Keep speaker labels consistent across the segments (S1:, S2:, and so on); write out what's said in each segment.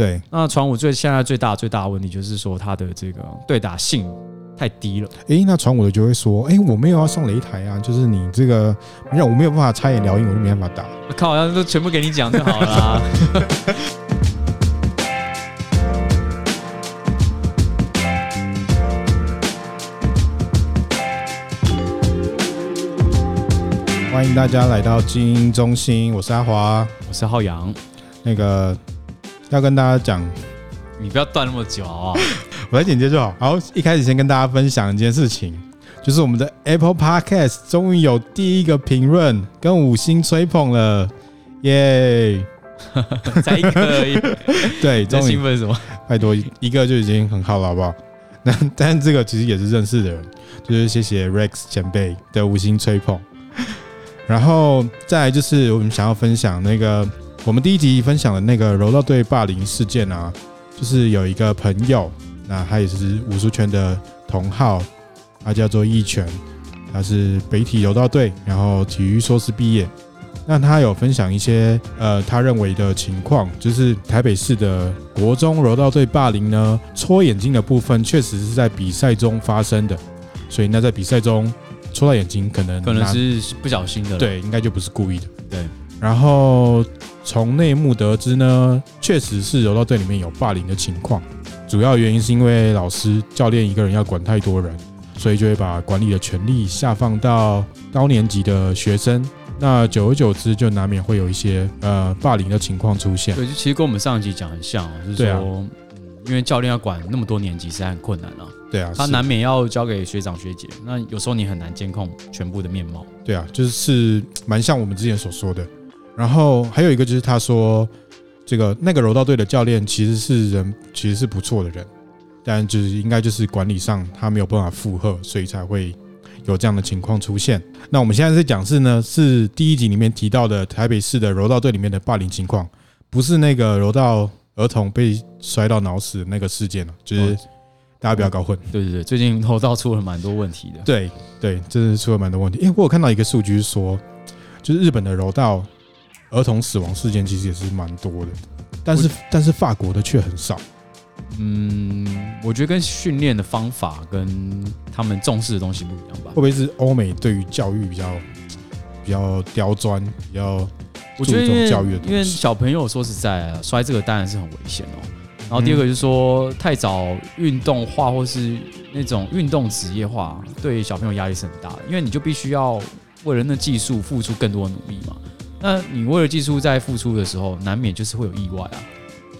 S1: 对，
S2: 那传武最现在最大最大的问题就是说他的这个对打性太低了。
S1: 诶，那传武的就会说，诶，我没有要上擂台啊，就是你这个让我没有办法插眼聊音，我就没办法打。
S2: 我靠，要都全部给你讲就好了啊。
S1: 欢迎大家来到精英中心，我是阿华，
S2: 我是浩洋。
S1: 那个要跟大家讲，
S2: 你不要断那么久啊！
S1: 我来剪接就好。好，一开始先跟大家分享一件事情，就是我们的 Apple Podcast 终于有第一个评论跟五星吹捧了，耶！
S2: 再一个而已。
S1: 对，终于。
S2: 兴奋什么？
S1: 拜托，一个就已经很好了，好不好？那但这个其实也是认识的人，就是谢谢 Rex 前辈的五星吹捧。然后再来就是我们想要分享那个我们第一集分享的那个柔道队霸凌事件啊，就是有一个朋友，那他也是武术圈的同好，他叫做一拳，他是北体柔道队，然后体育硕士毕业。那他有分享一些呃他认为的情况，就是台北市的国中柔道队霸凌呢，戳眼睛的部分确实是在比赛中发生的，所以那在比赛中。戳到眼睛，可能
S2: 可能是不小心的，
S1: 对，应该就不是故意的，
S2: 对。
S1: 然后从内幕得知呢，确实是柔道队里面有霸凌的情况，主要原因是因为老师教练一个人要管太多人，所以就会把管理的权力下放到高年级的学生，那久而久之就难免会有一些呃霸凌的情况出现。
S2: 对，就其实跟我们上一集讲很像，就是说，嗯，因为教练要管那么多年级，实在很困难啊。
S1: 对啊，
S2: 他难免要交给学长学姐，那有时候你很难监控全部的面貌。
S1: 对啊，就是蛮像我们之前所说的。然后还有一个就是他说，这个那个柔道队的教练其实是人，其实是不错的人，但就是应该就是管理上他没有办法负荷，所以才会有这样的情况出现。那我们现在在讲是呢，是第一集里面提到的台北市的柔道队里面的霸凌情况，不是那个柔道儿童被摔到脑死的那个事件了，就是。大家不要搞混。
S2: 对对对，最近柔道出了蛮多问题的。
S1: 对对，真是出了蛮多问题。因为我有看到一个数据说，就是日本的柔道儿童死亡事件其实也是蛮多的，但是但是法国的却很少。
S2: 嗯，我觉得跟训练的方法跟他们重视的东西不一样吧？
S1: 会不会是欧美对于教育比较比较刁钻，比较注重教育的东西？
S2: 因为小朋友说实在啊，摔这个当然是很危险哦。然后第二个就是说，太早运动化或是那种运动职业化，对小朋友压力是很大的，因为你就必须要为了那技术付出更多的努力嘛。那你为了技术在付出的时候，难免就是会有意外啊。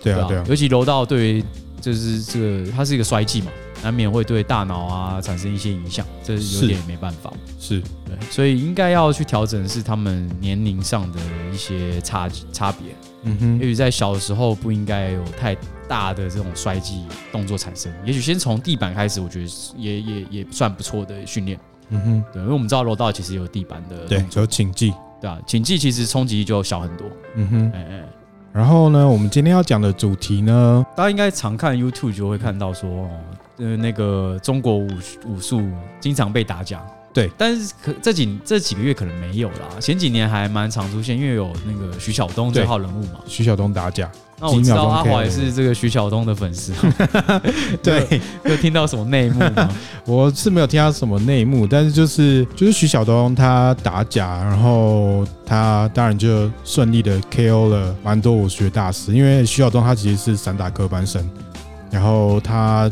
S1: 对啊，对啊。
S2: 尤其柔道对于就是这个，它是一个衰技嘛，难免会对大脑啊产生一些影响，这有点没办法。
S1: 是，
S2: 对，所以应该要去调整的是他们年龄上的一些差差别。嗯哼，也许在小的时候不应该有太。大的这种衰技动作产生，也许先从地板开始，我觉得也也也算不错的训练。嗯哼，对，因为我们知道柔道其实有地板的，
S1: 对，有请技，
S2: 对啊，倾技其实冲击就小很多。嗯哼，哎哎，
S1: 然后呢，我们今天要讲的主题呢，
S2: 大家应该常看 YouTube 就会看到说，呃，那个中国武武术经常被打假。
S1: 对，
S2: 但是可这几这几个月可能没有啦，前几年还蛮常出现，因为有那个徐晓东这号人物嘛，
S1: 徐晓东打假。
S2: 那我知道阿华也是这个徐晓东的粉丝，
S1: 对，
S2: 有听到什么内幕吗？
S1: 我是没有听到什么内幕，但是就是就是徐晓东他打假，然后他当然就顺利的 KO 了蛮多武学大师，因为徐晓东他其实是散打科班生，然后他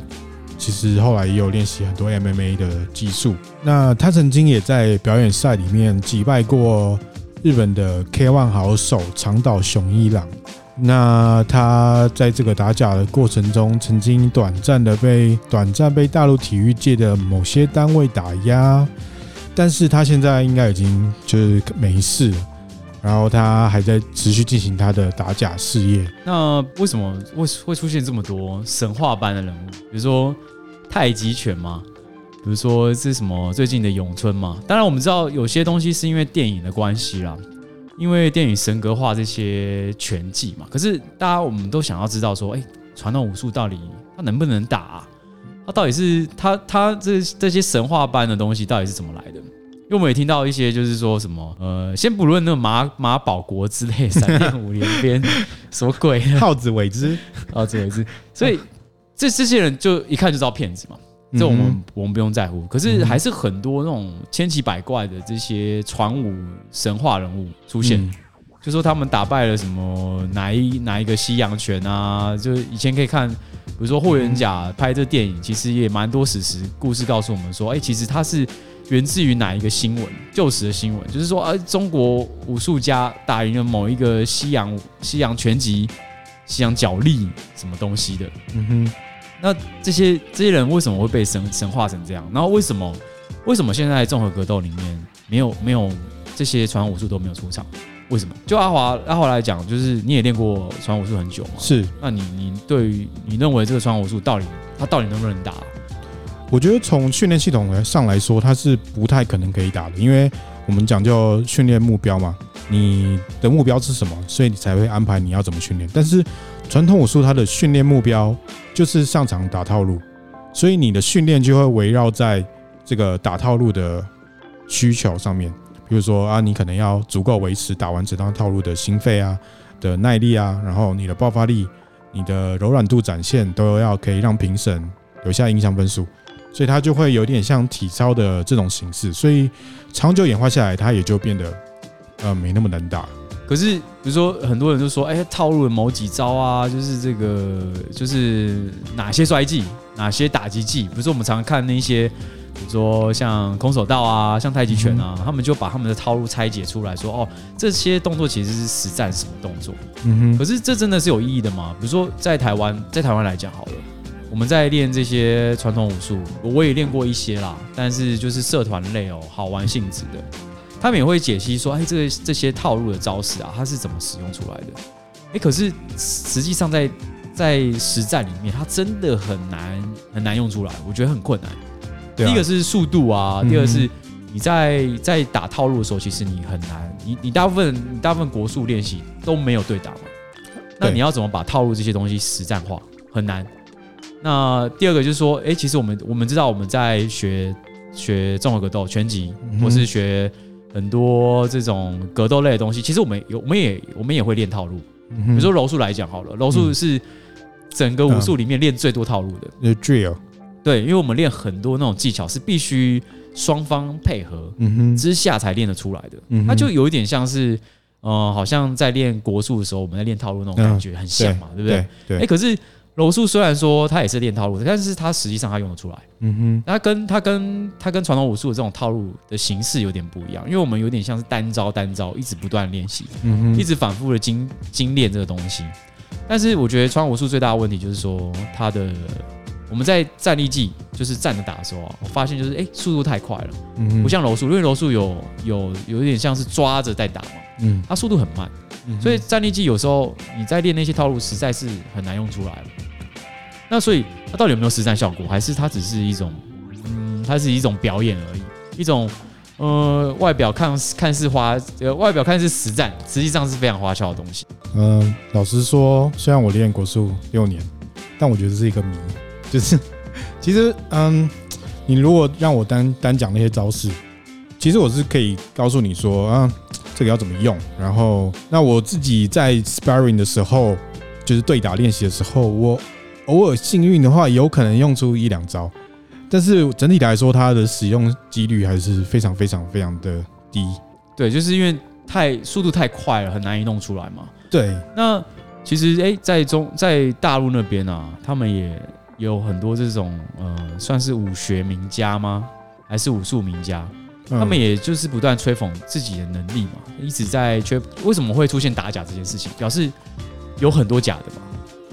S1: 其实后来也有练习很多 MMA 的技术，那他曾经也在表演赛里面击败过日本的 K-1 好手长岛雄一郎。那他在这个打假的过程中，曾经短暂的被短暂被大陆体育界的某些单位打压，但是他现在应该已经就是没事了，然后他还在持续进行他的打假事业。
S2: 那为什么会会出现这么多神话般的人物？比如说太极拳吗？比如说是什么最近的咏春吗？当然我们知道有些东西是因为电影的关系啦。因为电影神格化这些拳技嘛，可是大家我们都想要知道说，哎，传统武术到底它能不能打啊？它到底是它它这这些神话般的东西到底是怎么来的？因为我们也听到一些，就是说什么，呃，先不论那个马马保国之类，闪电五连鞭，什么鬼，
S1: 耗子尾汁，
S2: 耗子尾汁，所以这这些人就一看就知道骗子嘛，这我们、嗯、我们不用在乎。可是还是很多那种千奇百怪的这些传武神话人物出现，嗯、就说他们打败了什么哪一哪一个西洋拳啊，就以前可以看，比如说霍元甲拍这电影，其实也蛮多史实故事告诉我们说，哎，其实他是。源自于哪一个新闻？旧时的新闻，就是说，呃，中国武术家打赢了某一个西洋西洋拳击、西洋角力什么东西的。嗯哼，那这些这些人为什么会被神神化成这样？然后为什么为什么现在综合格斗里面没有没有这些传统武术都没有出场？为什么？就阿华阿华来讲，就是你也练过传统武术很久嘛？
S1: 是。
S2: 那你你对于你认为这个传统武术到底它到底能不能打？
S1: 我觉得从训练系统上来说，它是不太可能可以打的，因为我们讲究训练目标嘛，你的目标是什么，所以你才会安排你要怎么训练。但是传统武术它的训练目标就是上场打套路，所以你的训练就会围绕在这个打套路的需求上面。比如说啊，你可能要足够维持打完整套套路的心肺啊的耐力啊，然后你的爆发力、你的柔软度展现都要可以让评审留下印象分数。所以它就会有点像体操的这种形式，所以长久演化下来，它也就变得呃没那么难打。
S2: 可是比如说很多人就说，哎，套路的某几招啊，就是这个就是哪些摔技，哪些打击技。比如说我们常常看那些，比如说像空手道啊，像太极拳啊，他们就把他们的套路拆解出来说，哦，这些动作其实是实战什么动作。嗯哼。可是这真的是有意义的吗？比如说在台湾，在台湾来讲好了。我们在练这些传统武术，我也练过一些啦，但是就是社团类哦，好玩性质的。他们也会解析说，哎，这个这些套路的招式啊，它是怎么使用出来的？哎，可是实际上在在实战里面，它真的很难很难用出来，我觉得很困难。第一个是速度啊，第二个是你在在打套路的时候，其实你很难，你你大部分你大部分国术练习都没有对打嘛，那你要怎么把套路这些东西实战化，很难。那第二个就是说，哎、欸，其实我们我们知道我们在学学综合格斗、拳击，或是学很多这种格斗类的东西。其实我们有，我们也我们也会练套路。比如说柔术来讲好了，柔术是整个武术里面练最多套路的。
S1: 那 drill，
S2: 对，因为我们练很多那种技巧是必须双方配合之下才练得出来的。它就有一点像是，呃，好像在练国术的时候，我们在练套路那种感觉，很像嘛，对不对？对。哎，可是。柔术虽然说它也是练套路的，但是它实际上它用得出来。嗯哼，它跟它跟它跟传统武术的这种套路的形式有点不一样，因为我们有点像是单招单招，一直不断练习，嗯哼，一直反复的精精炼这个东西。但是我觉得传统武术最大的问题就是说，它的我们在站立技就是站着打的时候啊，我发现就是哎、欸、速度太快了，嗯哼，不像柔术，因为柔术有有有一点像是抓着在打嘛，嗯，它速度很慢，所以站立技有时候你在练那些套路实在是很难用出来。那所以它到底有没有实战效果，还是它只是一种，嗯，它是一种表演而已，一种，呃，外表看看似花，呃，外表看似实战，实际上是非常花俏的东西。
S1: 嗯，老实说，虽然我练国术六年，但我觉得是一个谜，就是 其实，嗯，你如果让我单单讲那些招式，其实我是可以告诉你说，啊，这个要怎么用，然后那我自己在 sparring 的时候，就是对打练习的时候，我。偶尔幸运的话，有可能用出一两招，但是整体来说，它的使用几率还是非常非常非常的低。
S2: 对，就是因为太速度太快了，很难以弄出来嘛。
S1: 对，
S2: 那其实哎，在中在大陆那边啊，他们也有很多这种呃，算是武学名家吗？还是武术名家？他们也就是不断吹捧自己的能力嘛，一直在吹。为什么会出现打假这件事情？表示有很多假的嘛。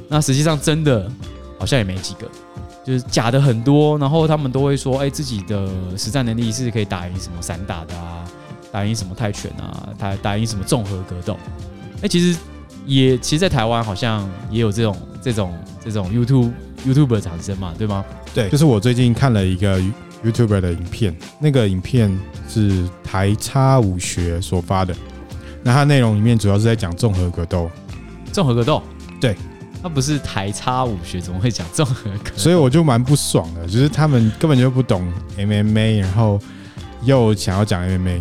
S2: 那实际上真的好像也没几个，就是假的很多，然后他们都会说，哎，自己的实战能力是可以打赢什么散打的啊，打赢什么泰拳啊，打打赢什么综合格斗。哎，其实也其实，在台湾好像也有这种这种这种 YouTube YouTuber 产生嘛，对吗？
S1: 对，就是我最近看了一个 YouTuber 的影片，那个影片是台差武学所发的，那它内容里面主要是在讲综合格斗，
S2: 综合格斗，
S1: 对。
S2: 他不是台差武学，怎么会讲综合格斗？
S1: 所以我就蛮不爽的，就是他们根本就不懂 MMA，然后又想要讲 MMA，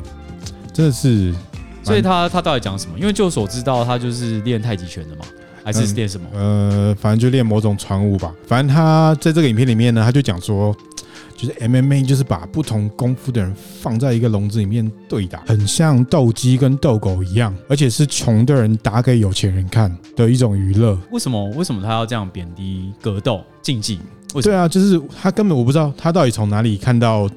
S1: 真的是。
S2: 所以他他到底讲什么？因为就所知道，他就是练太极拳的嘛，还是练什么？
S1: 嗯、呃，反正就练某种传武吧。反正他在这个影片里面呢，他就讲说。就是 MMA，就是把不同功夫的人放在一个笼子里面对打，很像斗鸡跟斗狗一样，而且是穷的人打给有钱人看的一种娱乐。
S2: 为什么？为什么他要这样贬低格斗竞技？
S1: 对啊，就是他根本我不知道他到底从哪里看到，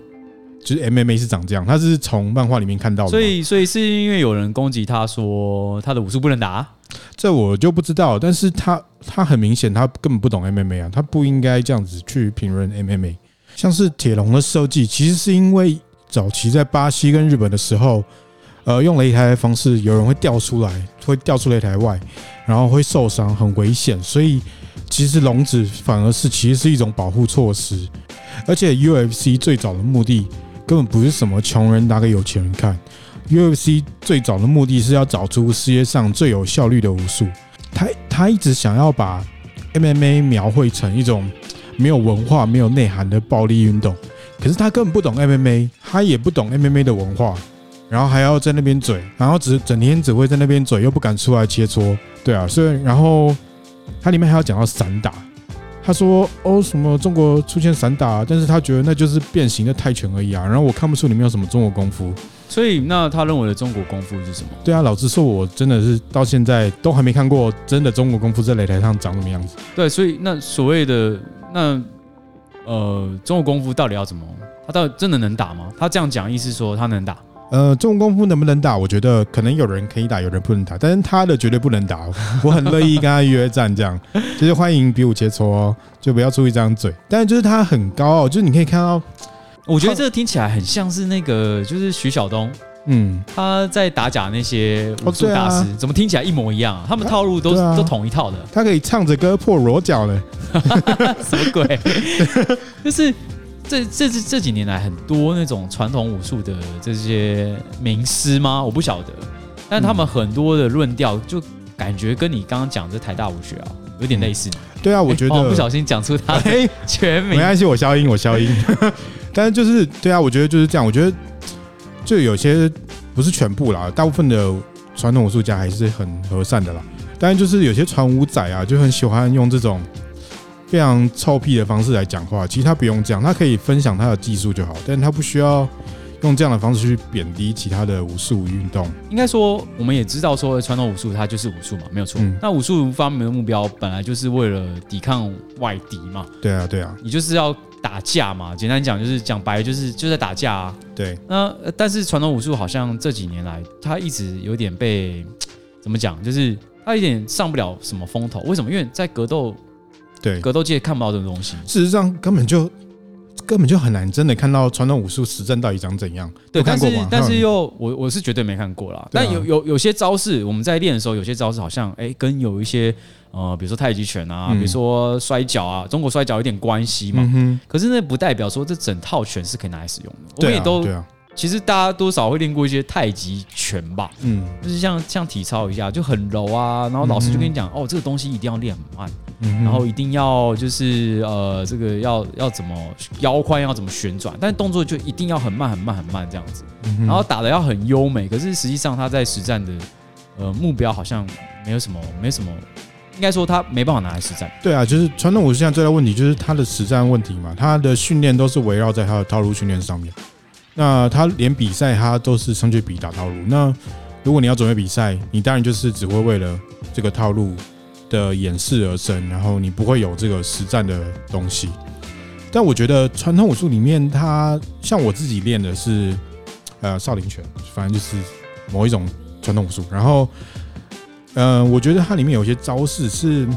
S1: 就是 MMA 是长这样。他是从漫画里面看到的。
S2: 所以，所以是因为有人攻击他说他的武术不能打，
S1: 这我就不知道。但是他他很明显他根本不懂 MMA 啊，他不应该这样子去评论 MMA。像是铁笼的设计，其实是因为早期在巴西跟日本的时候，呃，用擂台的方式，有人会掉出来，会掉出擂台外，然后会受伤，很危险。所以其实笼子反而是其实是一种保护措施。而且 UFC 最早的目的根本不是什么穷人打给有钱人看，UFC 最早的目的是要找出世界上最有效率的武术。他他一直想要把 MMA 描绘成一种。没有文化、没有内涵的暴力运动，可是他根本不懂 MMA，他也不懂 MMA 的文化，然后还要在那边嘴，然后只整天只会在那边嘴，又不敢出来切磋，对啊，所以然后他里面还要讲到散打，他说哦什么中国出现散打，但是他觉得那就是变形的泰拳而已啊，然后我看不出里面有什么中国功夫，
S2: 所以那他认为的中国功夫是什么？
S1: 对啊，老实说，我真的是到现在都还没看过真的中国功夫在擂台上长什么样子。
S2: 对，所以那所谓的。那呃，中国功夫到底要怎么？他到底真的能打吗？他这样讲意思说他能打？
S1: 呃，中国功夫能不能打？我觉得可能有人可以打，有人不能打，但是他的绝对不能打。我很乐意跟他约战，这样 就是欢迎比武切磋哦，就不要出一张嘴。但是就是他很高傲，就是你可以看到，
S2: 我觉得这个听起来很像是那个，就是徐晓东。
S1: 嗯，
S2: 他在打假那些武术大师，怎么听起来一模一样啊？他们套路都都同一套的。
S1: 他可以唱着歌破裸脚的，
S2: 什么鬼？就是这这这这几年来，很多那种传统武术的这些名师吗？我不晓得，但他们很多的论调，就感觉跟你刚刚讲这台大武学啊，有点类似。
S1: 对啊，我觉得
S2: 不小心讲出他的全名，
S1: 没关系，我消音，我消音。但是就是对啊，我觉得就是这样，我觉得。就有些不是全部啦，大部分的传统武术家还是很和善的啦。但是就是有些传武仔啊，就很喜欢用这种非常臭屁的方式来讲话。其实他不用这样，他可以分享他的技术就好，但他不需要用这样的方式去贬低其他的武术运动。
S2: 应该说，我们也知道说传统武术它就是武术嘛，没有错。嗯、那武术方面的目标本来就是为了抵抗外敌嘛。
S1: 对啊，对啊，
S2: 你就是要。打架嘛，简单讲就是讲白，就是就在打架啊。
S1: 对，
S2: 那但是传统武术好像这几年来，它一直有点被怎么讲，就是它有点上不了什么风头。为什么？因为在格斗，
S1: 对
S2: 格斗界看不到这种东西。
S1: 事实上，根本就根本就很难真的看到传统武术实战到底长怎样。
S2: 对，但是但是又我我是绝对没看过啦。但有有有些招式，我们在练的时候，有些招式好像哎、欸，跟有一些。呃，比如说太极拳啊，比如说摔跤啊，中国摔跤有点关系嘛。嗯、可是那不代表说这整套拳是可以拿来使用的。我们也都，
S1: 对啊，
S2: 其实大家多少会练过一些太极拳吧。嗯，就是像像体操一下就很柔啊，然后老师就跟你讲，哦，这个东西一定要练很慢，然后一定要就是呃，这个要要怎么腰宽要怎么旋转，但动作就一定要很慢很慢很慢这样子。然后打的要很优美，可是实际上他在实战的呃目标好像没有什么，没什么。应该说他没办法拿来实战。
S1: 对啊，就是传统武术现在最大问题就是他的实战问题嘛，他的训练都是围绕在他的套路训练上面。那他连比赛他都是上去比打套路。那如果你要准备比赛，你当然就是只会为了这个套路的演示而生，然后你不会有这个实战的东西。但我觉得传统武术里面，它像我自己练的是呃少林拳，反正就是某一种传统武术，然后。嗯、我觉得它里面有些招式是，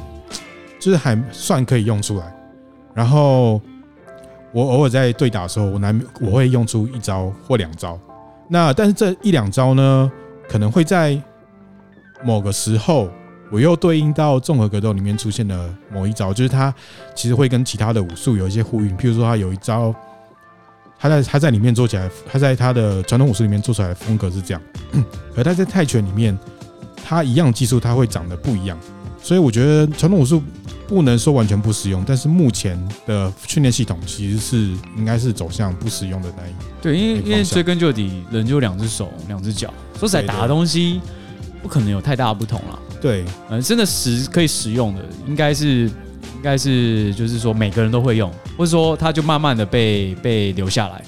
S1: 就是还算可以用出来。然后我偶尔在对打的时候，我难我会用出一招或两招。那但是这一两招呢，可能会在某个时候，我又对应到综合格斗里面出现的某一招，就是他其实会跟其他的武术有一些呼应。譬如说，他有一招，他在他在里面做起来，他在他的传统武术里面做出来的风格是这样，可他在泰拳里面。他一样技术，他会长得不一样，所以我觉得传统武术不能说完全不实用，但是目前的训练系统其实是应该是走向不实用的那一
S2: 对，因为因为追根究底，人就两只手两只脚，说实在打的东西不可能有太大的不同了。
S1: 对，
S2: 嗯，真的实可以使用的，应该是应该是就是说每个人都会用，或者说他就慢慢的被被留下来，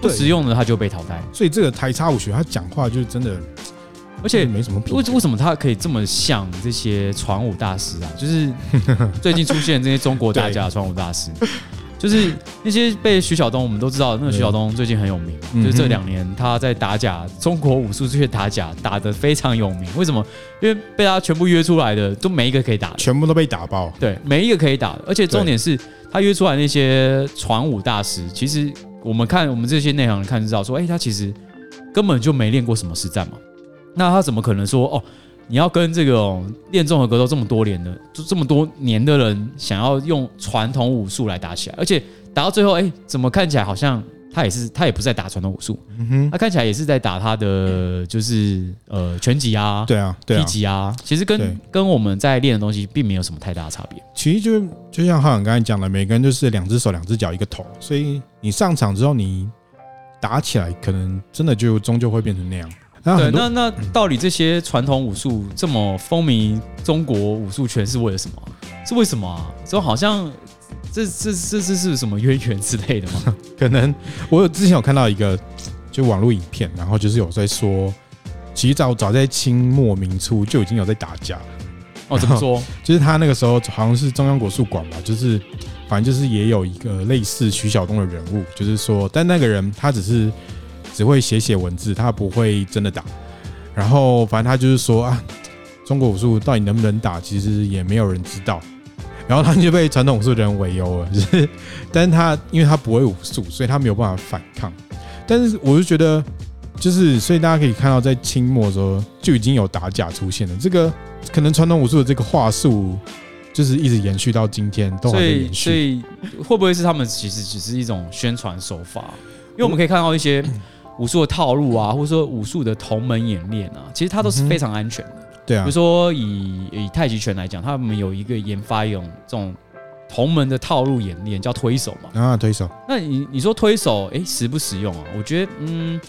S2: 不实用的他就被淘汰。
S1: 所以这个台差武学他讲话就是真的。
S2: 而且
S1: 没什么，
S2: 为为什么他可以这么像这些传武大师啊？就是最近出现这些中国大家传武大师，就是那些被徐晓东，我们都知道，那个徐晓东最近很有名，就是这两年他在打假，中国武术这些打假打得非常有名。为什么？因为被他全部约出来的，都没一个可以打的，
S1: 全部都被打爆。
S2: 对，每一个可以打的，而且重点是他约出来那些传武大师，其实我们看我们这些内行人看就知道，说，哎，他其实根本就没练过什么实战嘛。那他怎么可能说哦？你要跟这个练综合格斗这么多年的，就这么多年的人，想要用传统武术来打起来，而且打到最后，哎，怎么看起来好像他也是他也不在打传统武术，嗯哼，他看起来也是在打他的就是呃拳击啊，
S1: 对啊，
S2: 对击啊，其实跟跟我们在练的东西并没有什么太大的差别。
S1: 其实就就像浩洋刚才讲的，每个人就是两只手、两只脚、一个头，所以你上场之后，你打起来可能真的就终究会变成那样。
S2: 对，那那到底这些传统武术这么风靡中国武术圈是为了什么？是为什么啊？说好像这这这这是什么渊源之类的吗？
S1: 可能我有之前有看到一个就网络影片，然后就是有在说，其实早早在清末明初就已经有在打架了。
S2: 哦，怎么说？
S1: 就是他那个时候好像是中央国术馆吧，就是反正就是也有一个类似徐晓东的人物，就是说，但那个人他只是。只会写写文字，他不会真的打。然后反正他就是说啊，中国武术到底能不能打，其实也没有人知道。然后他就被传统武术的人围殴了。就是，但是他因为他不会武术，所以他没有办法反抗。但是我就觉得，就是所以大家可以看到，在清末的时候就已经有打假出现了。这个可能传统武术的这个话术，就是一直延续到今天都还在延续。
S2: 所以，所以会不会是他们其实只是一种宣传手法？因为我们可以看到一些。武术的套路啊，或者说武术的同门演练啊，其实它都是非常安全的。
S1: 对啊，
S2: 比如说以以太极拳来讲，他们有一个研发一种这种同门的套路演练，叫推手嘛。
S1: 啊，推手。
S2: 那你你说推手，哎，实不实用啊？我觉得，嗯，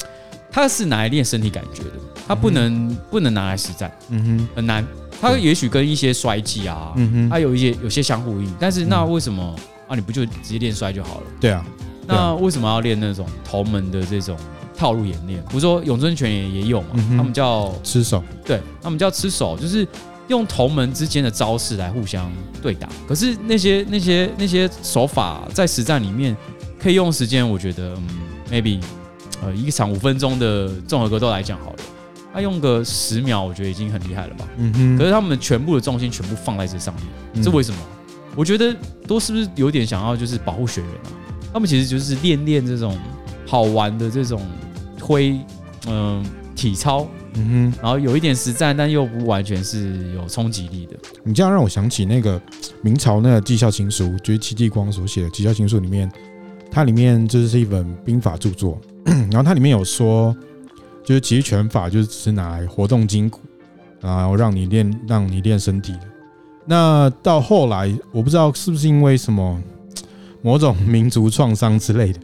S2: 它是拿来练身体感觉的，它不能不能拿来实战。嗯哼，很难。它也许跟一些摔技啊，嗯哼，它有一些有些相呼应。但是那为什么啊？你不就直接练摔就好了？
S1: 对啊。
S2: 那为什么要练那种同门的这种？套路演练，比如说咏春拳也也有嘛，他们叫
S1: 吃手，
S2: 对，他们叫吃手，就是用同门之间的招式来互相对打。可是那些那些那些手法在实战里面可以用时间，我觉得嗯，maybe 呃一场五分钟的综合格斗来讲好了，他用个十秒，我觉得已经很厉害了吧。嗯哼。可是他们全部的重心全部放在这上面，这为什么？我觉得都是不是有点想要就是保护学员啊？他们其实就是练练这种好玩的这种。推，嗯，体操，嗯哼，然后有一点实战，但又不完全是有冲击力的。
S1: 你这样让我想起那个明朝那个《纪效情书》，就是戚继光所写的《纪效情书》里面，它里面就是一本兵法著作，然后它里面有说，就是其实拳法就是只是拿来活动筋骨，然后让你练，让你练身体的。那到后来，我不知道是不是因为什么某种民族创伤之类的。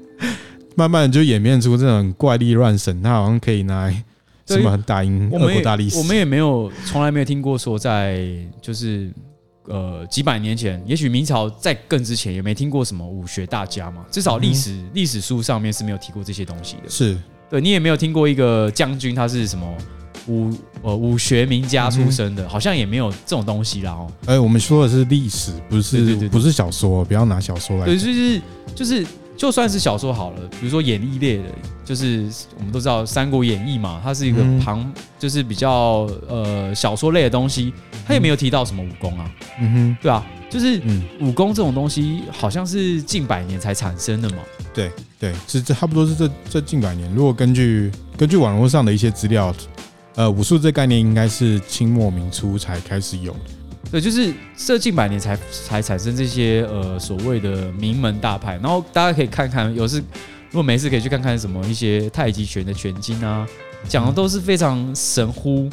S1: 慢慢就演变出这种怪力乱神，他好像可以拿来什么打赢俄国大力士。
S2: 我们也没有，从来没有听过说在就是呃几百年前，也许明朝在更之前也没听过什么武学大家嘛。至少历史历史书上面是没有提过这些东西的。
S1: 是
S2: 对，你也没有听过一个将军他是什么武呃武学名家出身的，好像也没有这种东西啦。哦，
S1: 哎，我们说的是历史，不是不是小说，不要拿小说来。
S2: 对，就是就是。就算是小说好了，比如说演义类的，就是我们都知道《三国演义》嘛，它是一个旁，就是比较呃小说类的东西，它也没有提到什么武功啊，嗯哼，对啊，就是武功这种东西，好像是近百年才产生的嘛，
S1: 对对，是这差不多是这这近百年。如果根据根据网络上的一些资料，呃，武术这概念应该是清末明初才开始有的。
S2: 对，就是这近百年才才产生这些呃所谓的名门大派，然后大家可以看看，有时如果没事可以去看看什么一些太极拳的拳经啊，讲的都是非常神乎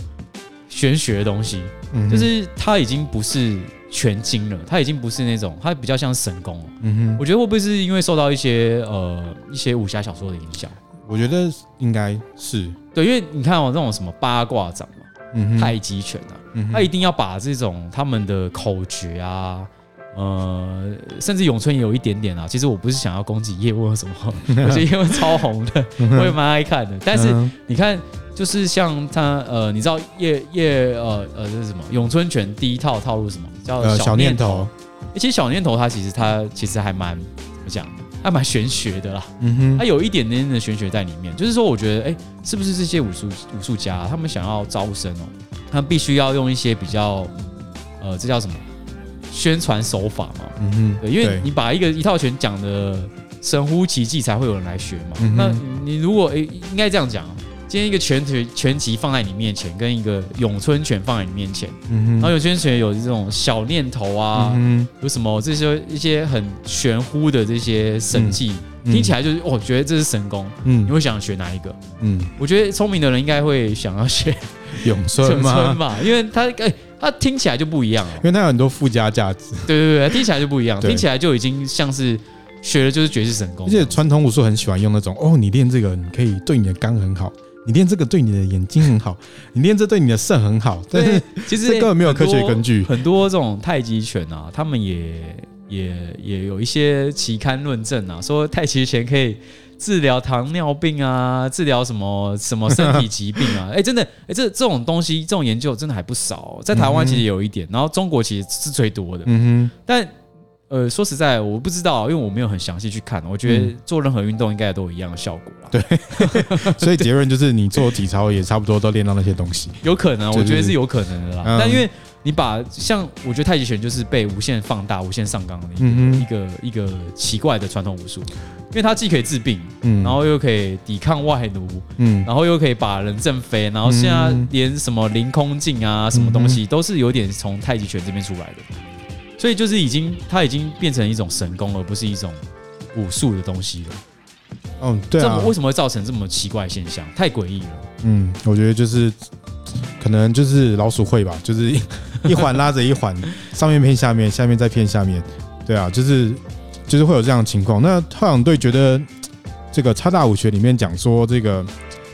S2: 玄学的东西，就是它已经不是全精了，他已经不是那种，他比较像神功了。
S1: 嗯哼，
S2: 我觉得会不会是因为受到一些呃一些武侠小说的影响？
S1: 我觉得应该是。
S2: 对，因为你看哦，那种什么八卦掌嘛，
S1: 嗯哼，
S2: 太极拳啊，
S1: 嗯
S2: 他一定要把这种他们的口诀啊。呃，甚至咏春也有一点点啊。其实我不是想要攻击叶问什么，我觉得叶问超红的，我也蛮爱看的。但是你看，就是像他呃，你知道叶叶呃呃这是什么？咏春拳第一套套路是什么？叫小念头。其实小念头他其实他其实还蛮怎么讲？还蛮玄学的啦。嗯哼，它有一点点的玄学在里面。就是说，我觉得哎，是不是这些武术武术家他们想要招生哦，他们必须要用一些比较呃，这叫什么？宣传手法嘛，嗯哼，对，因为你把一个一套拳讲的神乎其技，才会有人来学嘛。嗯、那你如果诶，应该这样讲，今天一个拳腿拳击放在你面前，跟一个咏春拳放在你面前，嗯哼，然后咏春拳有这种小念头啊，嗯、有什么这些一些很玄乎的这些神技，嗯、听起来就是我、哦、觉得这是神功，嗯，你会想学哪一个？嗯，我觉得聪明的人应该会想要学
S1: 咏春
S2: 吧，因为他诶。它听起来就不一样了，
S1: 因为它有很多附加价值。
S2: 对对对，听起来就不一样，听起来就已经像是学的就是绝世神功。
S1: 而且传统武术很喜欢用那种哦，你练这个你可以对你的肝很好，你练这个对你的眼睛很好，你练这对你的肾很好。但是其实这根本没有科学根据。
S2: 很多这种太极拳啊，他们也也也有一些期刊论证啊，说太极拳可以。治疗糖尿病啊，治疗什么什么身体疾病啊？哎、欸，真的，哎、欸，这这种东西，这种研究真的还不少，在台湾其实有一点，然后中国其实是最多的。嗯哼，但呃，说实在，我不知道，因为我没有很详细去看。我觉得做任何运动应该都有一样的效果啦。
S1: 对，所以结论就是，你做体操也差不多都练到那些东西。
S2: 有可能，我觉得是有可能的啦。但因为你把像我觉得太极拳就是被无限放大、无限上纲的一个、嗯、一个一个奇怪的传统武术，因为它既可以治病，嗯，然后又可以抵抗外奴，嗯，然后又可以把人震飞，然后现在连什么凌空镜啊，什么东西都是有点从太极拳这边出来的，所以就是已经它已经变成一种神功，而不是一种武术的东西了。
S1: 嗯，对啊，
S2: 为什么会造成这么奇怪的现象？太诡异了。
S1: 嗯，我觉得就是可能就是老鼠会吧，就是。一环拉着一环，上面骗下面，下面再骗下面，对啊，就是就是会有这样的情况。那特朗队觉得这个叉大武学里面讲说这个，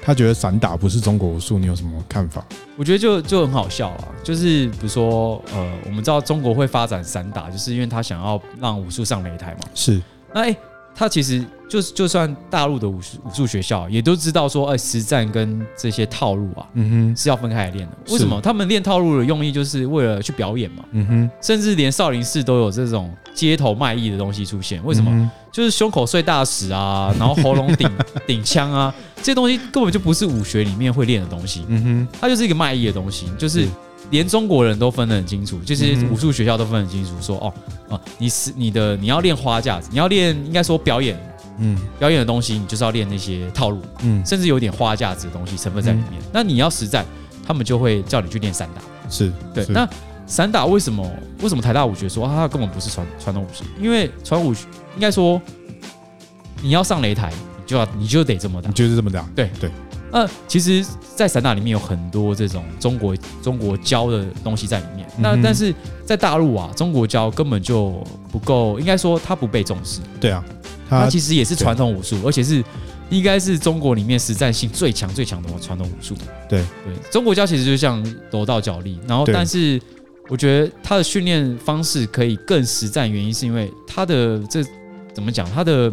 S1: 他觉得散打不是中国武术，你有什么看法？
S2: 我觉得就就很好笑啊，就是比如说呃，我们知道中国会发展散打，就是因为他想要让武术上擂台嘛。
S1: 是，
S2: 那哎。他其实就是，就算大陆的武术武术学校也都知道说，哎，实战跟这些套路啊，嗯哼，是要分开来练的。为什么？他们练套路的用意就是为了去表演嘛，嗯哼。甚至连少林寺都有这种街头卖艺的东西出现。为什么？就是胸口碎大石啊，然后喉咙顶顶枪啊，这些东西根本就不是武学里面会练的东西。嗯哼，它就是一个卖艺的东西，就是。连中国人都分得很清楚，就是武术学校都分得很清楚，说哦哦，你是你的你要练花架子，你要练应该说表演，嗯，表演的东西，你就是要练那些套路，嗯，甚至有点花架子的东西成分在里面。那你要实战，他们就会叫你去练散打，
S1: 是
S2: 对。那散打为什么为什么台大武学说它根本不是传传统武术？因为传武学应该说你要上擂台，你就要你就得这么打，
S1: 就是这么打，
S2: 对对。那其实，在散打里面有很多这种中国中国教的东西在里面。那但是在大陆啊，中国教根本就不够，应该说它不被重视。
S1: 对啊，
S2: 它其实也是传统武术，而且是应该是中国里面实战性最强最强的传统武术。
S1: 对
S2: 对，中国教其实就像柔道脚力，然后但是我觉得它的训练方式可以更实战，原因是因为它的这怎么讲？它的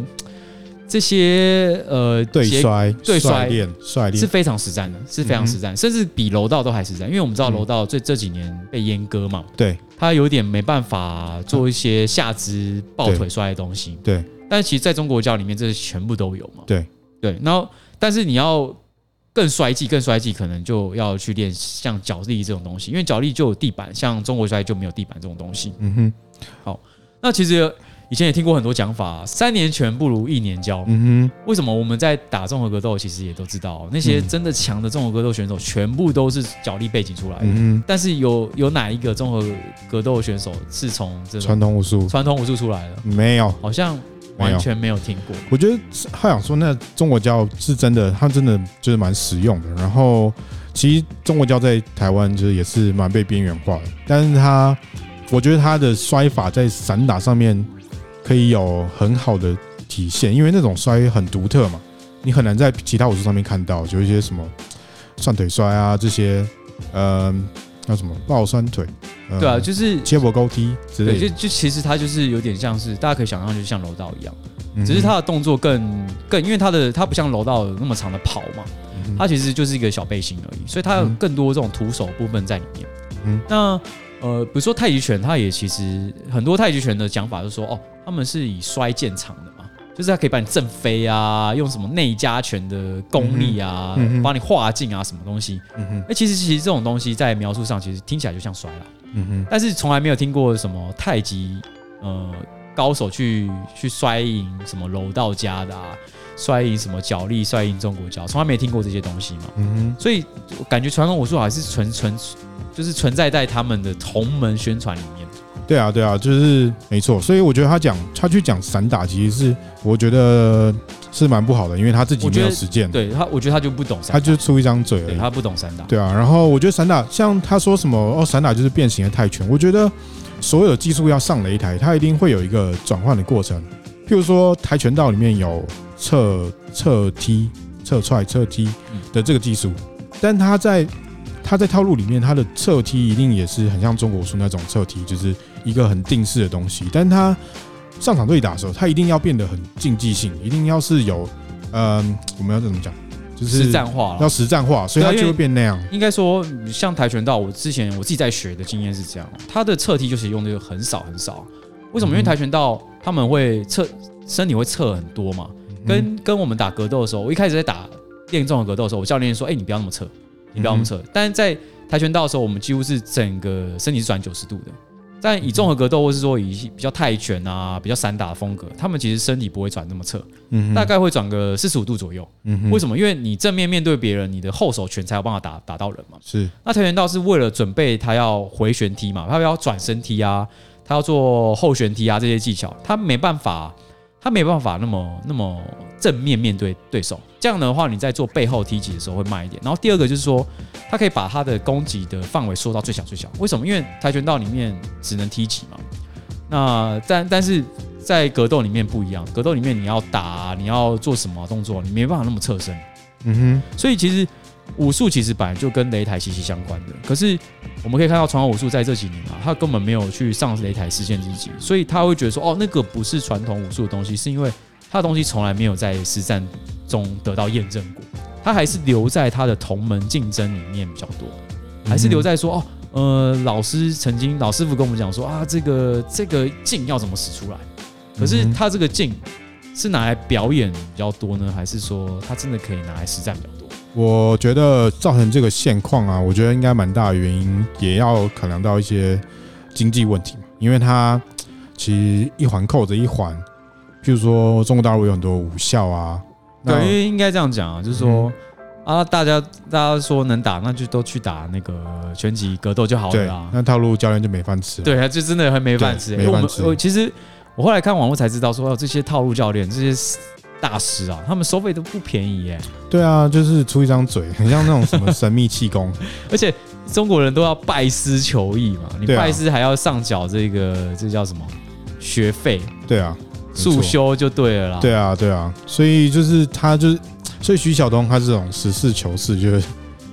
S2: 这些呃
S1: 对摔
S2: 对摔
S1: 练摔练
S2: 是非常实战的，是非常实战，嗯、甚至比柔道都还实战。因为我们知道柔道这这几年被阉割嘛，
S1: 对，
S2: 它有点没办法做一些下肢抱腿摔的东西。
S1: 对，
S2: 但是其实在中国教里面，这些全部都有嘛。
S1: 对
S2: 对，然后但是你要更摔技，更摔技，可能就要去练像脚力这种东西，因为脚力就有地板，像中国摔就没有地板这种东西。嗯哼，好，那其实。以前也听过很多讲法，三年拳不如一年教。嗯哼，为什么我们在打综合格斗，其实也都知道，那些真的强的综合格斗选手，全部都是脚力背景出来的。嗯，但是有有哪一个综合格斗选手是从这种
S1: 传统武术
S2: 传统武术出来的？
S1: 没有，
S2: 好像完全没有听过。
S1: 我觉得他想说，那中国教是真的，他真的就是蛮实用的。然后，其实中国教在台湾就是也是蛮被边缘化的，但是他。我觉得他的摔法在散打上面可以有很好的体现，因为那种摔很独特嘛，你很难在其他武术上面看到，就一些什么算腿摔啊这些，嗯，叫什么抱酸腿，
S2: 对啊，就是
S1: 接驳高踢之类的，
S2: 就就其实它就是有点像是大家可以想象，就像柔道一样。只是它的动作更更，因为它的它不像柔道那么长的跑嘛，它其实就是一个小背心而已，所以它有更多这种徒手部分在里面。嗯，那呃，比如说太极拳，它也其实很多太极拳的讲法就是说，哦，他们是以摔见长的嘛，就是它可以把你震飞啊，用什么内家拳的功力啊，帮你化境啊，什么东西。嗯哼，那其实其实这种东西在描述上其实听起来就像摔了。嗯哼，但是从来没有听过什么太极，呃。高手去去摔赢什么柔道家的啊，摔赢什么脚力，摔赢中国脚，从来没听过这些东西嘛。嗯哼，所以我感觉传统武术还是存存，就是存在在他们的同门宣传里面。
S1: 对啊，对啊，就是没错。所以我觉得他讲他去讲散打，其实是我觉得是蛮不好的，因为他自己没有实践。
S2: 对他，我觉得他就不懂散打，
S1: 他就出一张嘴而已。
S2: 他不懂散打。
S1: 对啊，然后我觉得散打像他说什么哦，散打就是变形的泰拳，我觉得。所有的技术要上擂台，它一定会有一个转换的过程。譬如说，跆拳道里面有侧侧踢、侧踹、侧踢的这个技术，但他在它在套路里面，它的侧踢一定也是很像中国武术那种侧踢，就是一个很定式的东西。但它上场对打的时候，它一定要变得很竞技性，一定要是有，嗯，我们要怎么讲？就是
S2: 实战化，
S1: 要实战化，所以它就会变那样。
S2: 应该说，像跆拳道，我之前我自己在学的经验是这样，它的侧踢就是用的就很少很少。为什么？因为跆拳道他们会侧身体会侧很多嘛，跟跟我们打格斗的时候，我一开始在打练重的格斗的时候，我教练说：“哎，你不要那么侧，你不要那么扯。”但是在跆拳道的时候，我们几乎是整个身体是转九十度的。但以综合格斗，或是说以比较泰拳啊、比较散打的风格，他们其实身体不会转那么侧，嗯，大概会转个四十五度左右。嗯，为什么？因为你正面面对别人，你的后手拳才有办法打打到人嘛。是。那跆拳道是为了准备他要回旋踢嘛，他要转身踢啊，他要做后旋踢啊这些技巧，他没办法。他没办法那么那么正面面对对手，这样的话，你在做背后踢击的时候会慢一点。然后第二个就是说，他可以把他的攻击的范围缩到最小最小。为什么？因为跆拳道里面只能踢击嘛。那但但是在格斗里面不一样，格斗里面你要打，你要做什么动作，你没办法那么侧身。嗯哼。所以其实。武术其实本来就跟擂台息息相关的，可是我们可以看到传统武术在这几年啊，他根本没有去上擂台实现自己，所以他会觉得说，哦，那个不是传统武术的东西，是因为他的东西从来没有在实战中得到验证过，他还是留在他的同门竞争里面比较多，还是留在说，哦，呃，老师曾经老师傅跟我们讲说啊，这个这个劲要怎么使出来，可是他这个劲是拿来表演比较多呢，还是说他真的可以拿来实战比较多？
S1: 我觉得造成这个现况啊，我觉得应该蛮大的原因，也要考量到一些经济问题嘛。因为它其实一环扣着一环，譬如说中国大陆有很多武校啊，
S2: 对，因为应该这样讲啊，就是说啊，大家大家说能打，那就都去打那个拳击格斗就好了啊。
S1: 那套路教练就没饭吃，
S2: 对啊，就真的很没饭吃。没饭吃。我其实我后来看网络才知道，说这些套路教练这些。大师啊，他们收费都不便宜耶。
S1: 对啊，就是出一张嘴，很像那种什么神秘气功。
S2: 而且中国人都要拜师求艺嘛，你拜师还要上缴这个，这叫什么学费？
S1: 对啊，
S2: 速修就对了啦。
S1: 对啊，对啊，所以就是他就是，所以徐晓东他这种实事求是，就是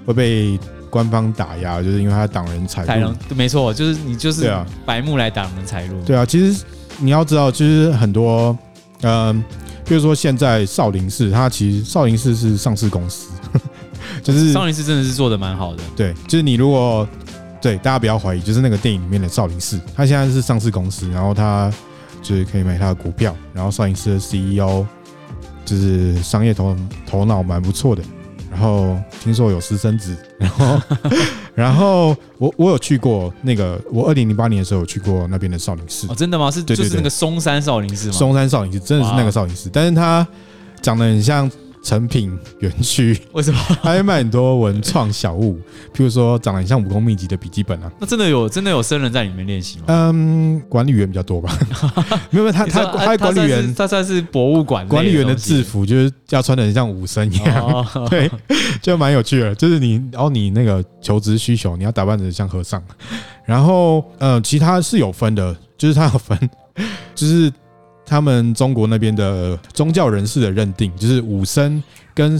S1: 会被官方打压，就是因为他挡人财路。
S2: 没错，就是你就是对啊，白目来挡人财路。
S1: 对啊，其实你要知道，其实很多嗯。比如说，现在少林寺，它其实少林寺是上市公司，就是
S2: 少林寺真的是做的蛮好的。
S1: 对，就是你如果对大家不要怀疑，就是那个电影里面的少林寺，它现在是上市公司，然后它就是可以买他的股票，然后少林寺的 CEO 就是商业头头脑蛮不错的。然后听说有私生子，然后然后我我有去过那个，我二零零八年的时候有去过那边的少林寺。
S2: 哦，真的吗？是就是那个嵩山少林寺吗？
S1: 嵩山少林寺真的是那个少林寺，但是他长得很像诚品园区，
S2: 为什么？
S1: 还会卖很多文创小物，譬如说长得很像武功秘籍的笔记本啊。
S2: 那真的有真的有僧人在里面练习吗？
S1: 嗯，管理员比较多吧。没有，没有，他他他管理员，
S2: 他算是博物馆
S1: 管理员的制服，就是要穿的很像武僧一样。哦、对，就蛮有趣的。就是你，然后你那个求职需求，你要打扮得像和尚。然后，嗯，其他是有分的，就是他有分，就是。他们中国那边的宗教人士的认定，就是武僧跟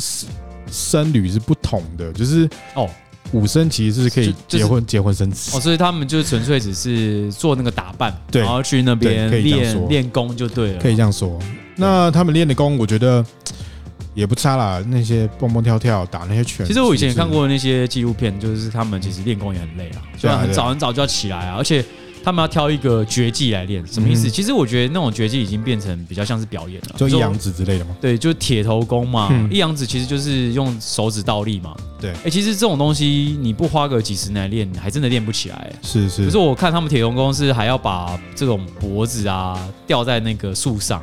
S1: 僧侣是不同的，就是哦，武僧其实是可以结婚、结婚生子哦，
S2: 所以他们就纯粹只是做那个打扮，对，然后去那边练练功就对了，
S1: 可以这样说。那他们练的功，我觉得也不差啦，那些蹦蹦跳跳、打那些拳。
S2: 其实我以前也看过那些纪录片，就是他们其实练功也很累啊，所以很早很早就要起来啊，而且。他们要挑一个绝技来练，什么意思？其实我觉得那种绝技已经变成比较像是表演了，
S1: 就一阳指之类的吗？
S2: 对，就铁头功嘛。一阳指其实就是用手指倒立嘛。
S1: 对，
S2: 哎，其实这种东西你不花个几十年来练，还真的练不起来。
S1: 是是。
S2: 可是我看他们铁头功是还要把这种脖子啊吊在那个树上，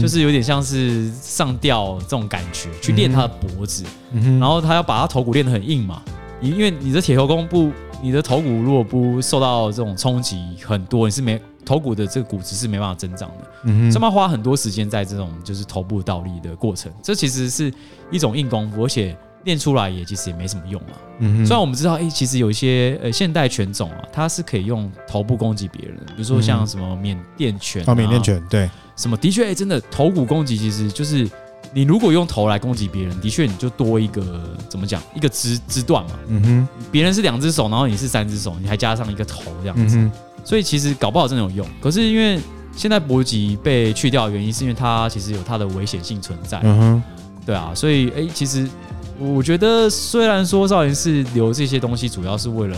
S2: 就是有点像是上吊这种感觉去练他的脖子，然后他要把他头骨练得很硬嘛，因为你的铁头功不。你的头骨如果不受到这种冲击很多，你是没头骨的这个骨质是没办法增长的。嗯，这么花很多时间在这种就是头部倒立的过程，这其实是一种硬功夫，而且练出来也其实也没什么用啊。嗯，虽然我们知道，哎，其实有一些呃现代拳种啊，它是可以用头部攻击别人，比如说像什么缅甸拳啊，
S1: 缅甸拳对，
S2: 什么的确，哎，真的头骨攻击其实就是。你如果用头来攻击别人，的确你就多一个怎么讲，一个肢肢段嘛。嗯哼，别人是两只手，然后你是三只手，你还加上一个头这样子，所以其实搞不好真的有用。可是因为现在搏击被去掉的原因，是因为它其实有它的危险性存在。嗯哼，对啊，所以哎，其实我觉得虽然说少林寺留这些东西主要是为了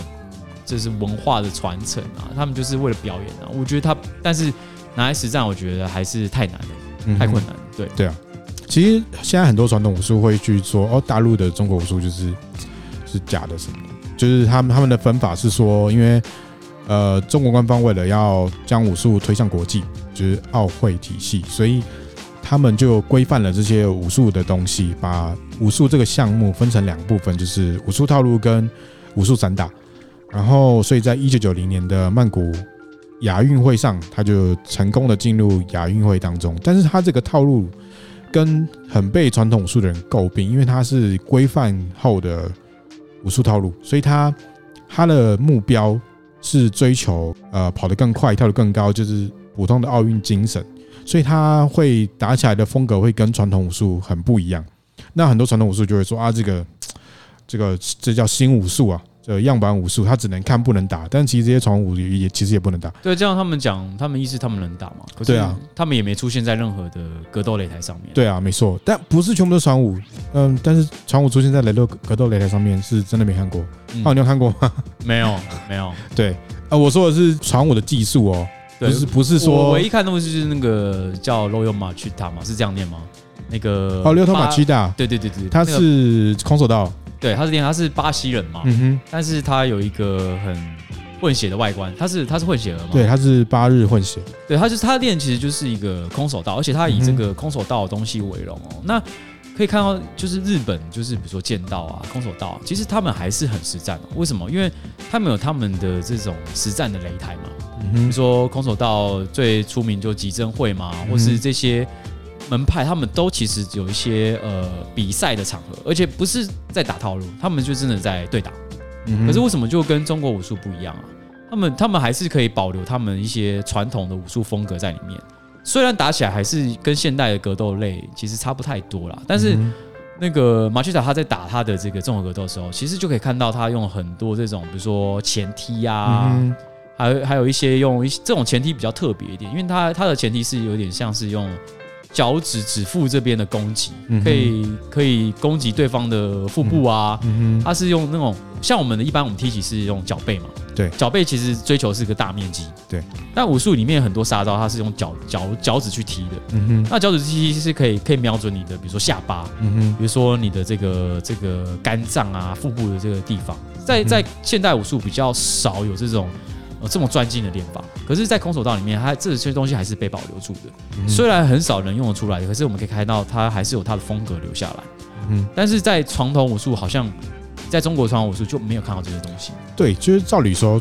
S2: 这是文化的传承啊，他们就是为了表演啊。我觉得他，但是拿来实战，我觉得还是太难了，太困难了。对
S1: 对啊。其实现在很多传统武术会去说哦，大陆的中国武术就是是假的什么，就是他们他们的分法是说，因为呃中国官方为了要将武术推向国际，就是奥会体系，所以他们就规范了这些武术的东西，把武术这个项目分成两部分，就是武术套路跟武术散打。然后，所以在一九九零年的曼谷亚运会上，他就成功的进入亚运会当中，但是他这个套路。跟很被传统武术的人诟病，因为他是规范后的武术套路，所以他他的目标是追求呃跑得更快、跳得更高，就是普通的奥运精神，所以他会打起来的风格会跟传统武术很不一样。那很多传统武术就会说啊，这个这个这叫新武术啊。呃，样板武术他只能看不能打，但其实这些传武术也其实也不能打。
S2: 对，这样他们讲，他们意思他们能打嘛？
S1: 对啊，他
S2: 们也没出现在任何的格斗擂台上面。
S1: 对啊，没错，但不是全部都是传武。嗯，但是传武出现在雷洛格斗擂台上面是真的没看过。嗯、啊，你有看过吗？
S2: 没有，没有。
S1: 对，呃，我说的是传武的技术哦，对不是不是说我
S2: 唯一看的东西就是那个叫 Royal Machita 嘛，是这样念吗？那个
S1: 哦，六头马七大，
S2: 对对对对，
S1: 他是空手道。
S2: 对，他是练，他是巴西人嘛，嗯哼，但是他有一个很混血的外观，他是他是混血儿嘛，
S1: 对，他是八日混血，
S2: 对，他就是他练其实就是一个空手道，而且他以这个空手道的东西为荣哦。嗯、那可以看到，就是日本，就是比如说剑道啊、空手道，其实他们还是很实战的。为什么？因为他们有他们的这种实战的擂台嘛，嗯哼，比如说空手道最出名就极真会嘛，或是这些。门派他们都其实有一些呃比赛的场合，而且不是在打套路，他们就真的在对打。嗯，可是为什么就跟中国武术不一样啊？他们他们还是可以保留他们一些传统的武术风格在里面，虽然打起来还是跟现代的格斗类其实差不太多啦。但是那个马奇塔他在打他的这个综合格斗的时候，其实就可以看到他用很多这种，比如说前踢啊，还有还有一些用一些这种前踢比较特别一点，因为他他的前踢是有点像是用。脚趾指腹这边的攻击，可以可以攻击对方的腹部啊。它是用那种像我们的一般我们踢起是用脚背嘛？
S1: 对，
S2: 脚背其实追求是个大面积。
S1: 对，
S2: 但武术里面很多杀招，它是用脚脚脚趾去踢的。嗯哼，那脚趾踢是可以可以瞄准你的，比如说下巴，嗯哼，比如说你的这个这个肝脏啊、腹部的这个地方。在在现代武术比较少有这种呃这么专精的练法。可是，在空手道里面，它这些东西还是被保留住的。虽然很少人用得出来，可是我们可以看到它还是有它的风格留下来。嗯，但是在传统武术，好像在中国传统武术就没有看到这些东西。
S1: 对，就是照理说，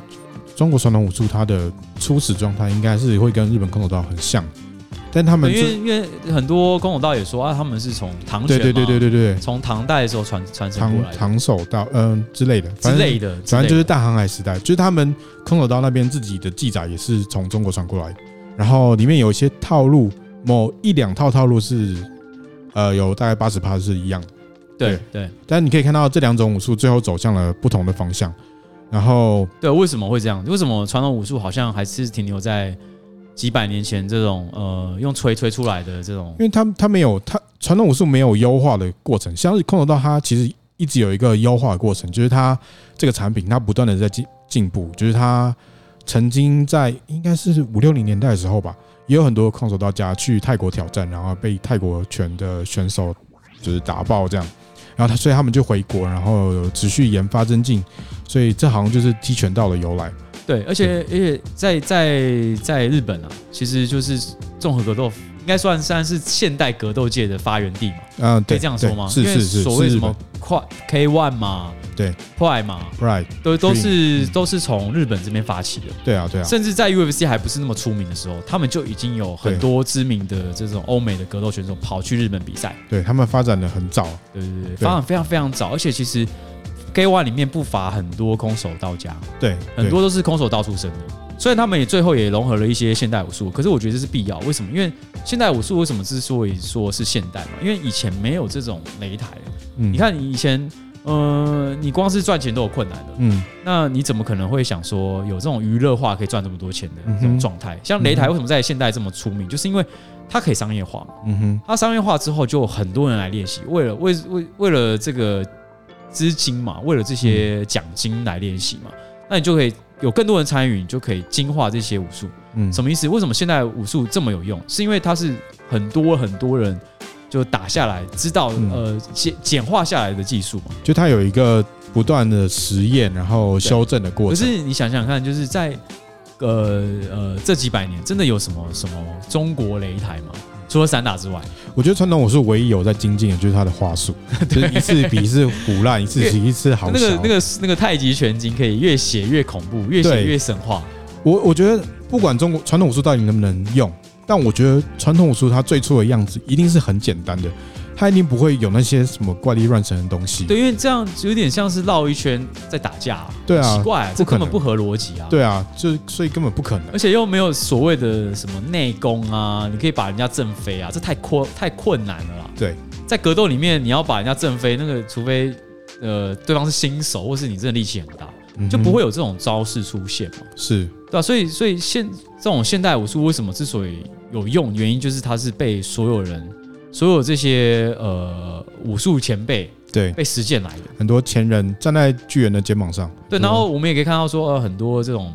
S1: 中国传统武术它的初始状态应该是会跟日本空手道很像。但他们
S2: 因为因为很多空手道也说啊，他们是从唐
S1: 对对对对对对，
S2: 从唐代的时候传传承过来的，
S1: 唐唐手道嗯、呃、之类的，
S2: 之类的，
S1: 反正就是大航海时代，就是他们空手道那边自己的记载也是从中国传过来，然后里面有一些套路，某一两套套路是呃有大概八十趴是一样，
S2: 对对，对，
S1: 但你可以看到这两种武术最后走向了不同的方向，然后
S2: 对，为什么会这样？为什么传统武术好像还是停留在？几百年前这种呃用锤锤出来的这种，
S1: 因为它它没有它传统武术没有优化的过程，像是空手道它其实一直有一个优化的过程，就是它这个产品它不断的在进进步，就是它曾经在应该是五六零年代的时候吧，也有很多空手道家去泰国挑战，然后被泰国拳的选手就是打爆这样，然后他所以他们就回国，然后持续研发增进，所以这好像就是踢拳道的由来。
S2: 对，而且而且在在在日本啊，其实就是综合格斗，应该算算是现代格斗界的发源地嘛。嗯，可以这样说吗？
S1: 是是是，
S2: 所谓什么快 K One 嘛，
S1: 对
S2: ，Pride 嘛
S1: ，Pride
S2: 都都是都是从日本这边发起的。
S1: 对啊对啊，
S2: 甚至在 UFC 还不是那么出名的时候，他们就已经有很多知名的这种欧美的格斗选手跑去日本比赛。
S1: 对他们发展的很早，
S2: 对对对，发展非常非常早，而且其实。K-1 里面不乏很多空手道家，
S1: 对，
S2: 很多都是空手道出身的。虽然他们也最后也融合了一些现代武术，可是我觉得这是必要。为什么？因为现代武术为什么之所以说是现代嘛？因为以前没有这种擂台。嗯，你看以前，呃，你光是赚钱都有困难的。嗯，那你怎么可能会想说有这种娱乐化可以赚这么多钱的这种状态？像擂台为什么在现代这么出名？就是因为它可以商业化嘛。嗯哼，它商业化之后，就有很多人来练习，为了为为为了这个。资金嘛，为了这些奖金来练习嘛，那你就可以有更多人参与，你就可以精化这些武术。嗯，什么意思？为什么现在武术这么有用？是因为它是很多很多人就打下来，知道呃简简化下来的技术嘛。
S1: 就它有一个不断的实验，然后修正的过程。
S2: 可是你想想看，就是在呃呃这几百年，真的有什么什么中国擂台吗？除了散打之外，
S1: 我觉得传统武术唯一有在精进的，就是他的话术，就是一次比一次腐烂，一次比一次好。
S2: 那个那个那个太极拳经可以越写越恐怖，越写越神话。
S1: 我我觉得不管中国传统武术到底能不能用，但我觉得传统武术它最初的样子一定是很简单的。他一定不会有那些什么怪力乱神的东西。对，
S2: 因为这样有点像是绕一圈在打架。
S1: 对啊，
S2: 奇怪，这根本不合逻辑啊。
S1: 对啊，就所以根本不可能。
S2: 而且又没有所谓的什么内功啊，你可以把人家震飞啊，这太困太困难了啦。
S1: 对，
S2: 在格斗里面，你要把人家震飞，那个除非呃对方是新手，或是你真的力气很大，就不会有这种招式出现嘛。
S1: 是，
S2: 对啊，所以所以现这种现代武术为什么之所以有用，原因就是它是被所有人。所有这些呃武术前辈，对，被实践来的
S1: 很多前人站在巨人的肩膀上，
S2: 对，然后我们也可以看到说，呃，很多这种